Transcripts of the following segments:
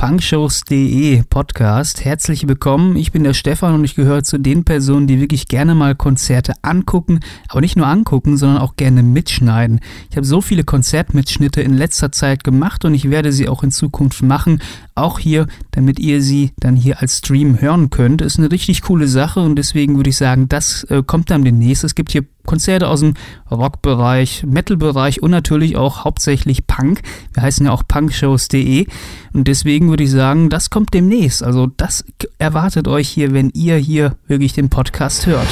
punkshows.de Podcast. Herzlich willkommen. Ich bin der Stefan und ich gehöre zu den Personen, die wirklich gerne mal Konzerte angucken, aber nicht nur angucken, sondern auch gerne mitschneiden. Ich habe so viele Konzertmitschnitte in letzter Zeit gemacht und ich werde sie auch in Zukunft machen. Auch hier, damit ihr sie dann hier als Stream hören könnt. Ist eine richtig coole Sache und deswegen würde ich sagen, das äh, kommt dann demnächst. Es gibt hier Konzerte aus dem Rockbereich, Metalbereich und natürlich auch hauptsächlich Punk. Wir heißen ja auch punkshows.de und deswegen würde ich sagen, das kommt demnächst. Also das erwartet euch hier, wenn ihr hier wirklich den Podcast hört.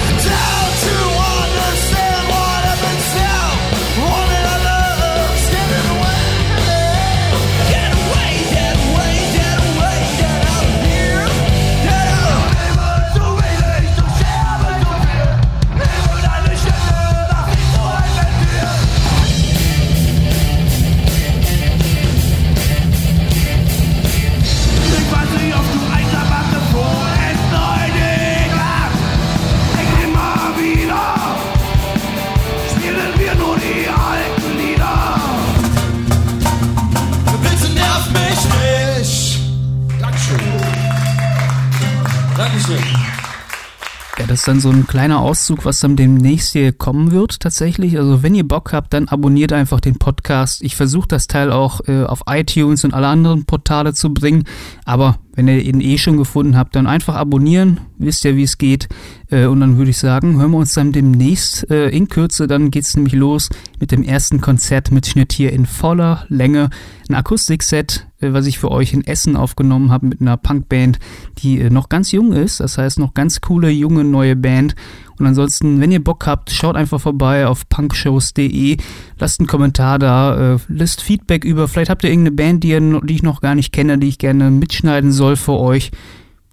Das ist dann so ein kleiner Auszug, was dann demnächst hier kommen wird tatsächlich. Also wenn ihr Bock habt, dann abonniert einfach den Podcast. Ich versuche das Teil auch äh, auf iTunes und alle anderen Portale zu bringen. Aber wenn ihr ihn eh schon gefunden habt, dann einfach abonnieren. Wisst ja, wie es geht. Äh, und dann würde ich sagen, hören wir uns dann demnächst äh, in Kürze. Dann geht es nämlich los mit dem ersten Konzertmitschnitt hier in voller Länge. Ein Akustikset, äh, was ich für euch in Essen aufgenommen habe mit einer Punkband, die noch ganz jung ist. Das heißt, noch ganz coole, junge, neue Band. Und ansonsten, wenn ihr Bock habt, schaut einfach vorbei auf punkshows.de, lasst einen Kommentar da, lasst Feedback über. Vielleicht habt ihr irgendeine Band, die, die ich noch gar nicht kenne, die ich gerne mitschneiden soll für euch.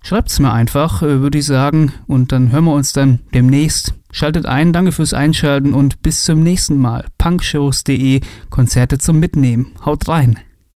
Schreibt es mir einfach, äh, würde ich sagen. Und dann hören wir uns dann demnächst. Schaltet ein, danke fürs Einschalten und bis zum nächsten Mal. punkshows.de, Konzerte zum Mitnehmen. Haut rein.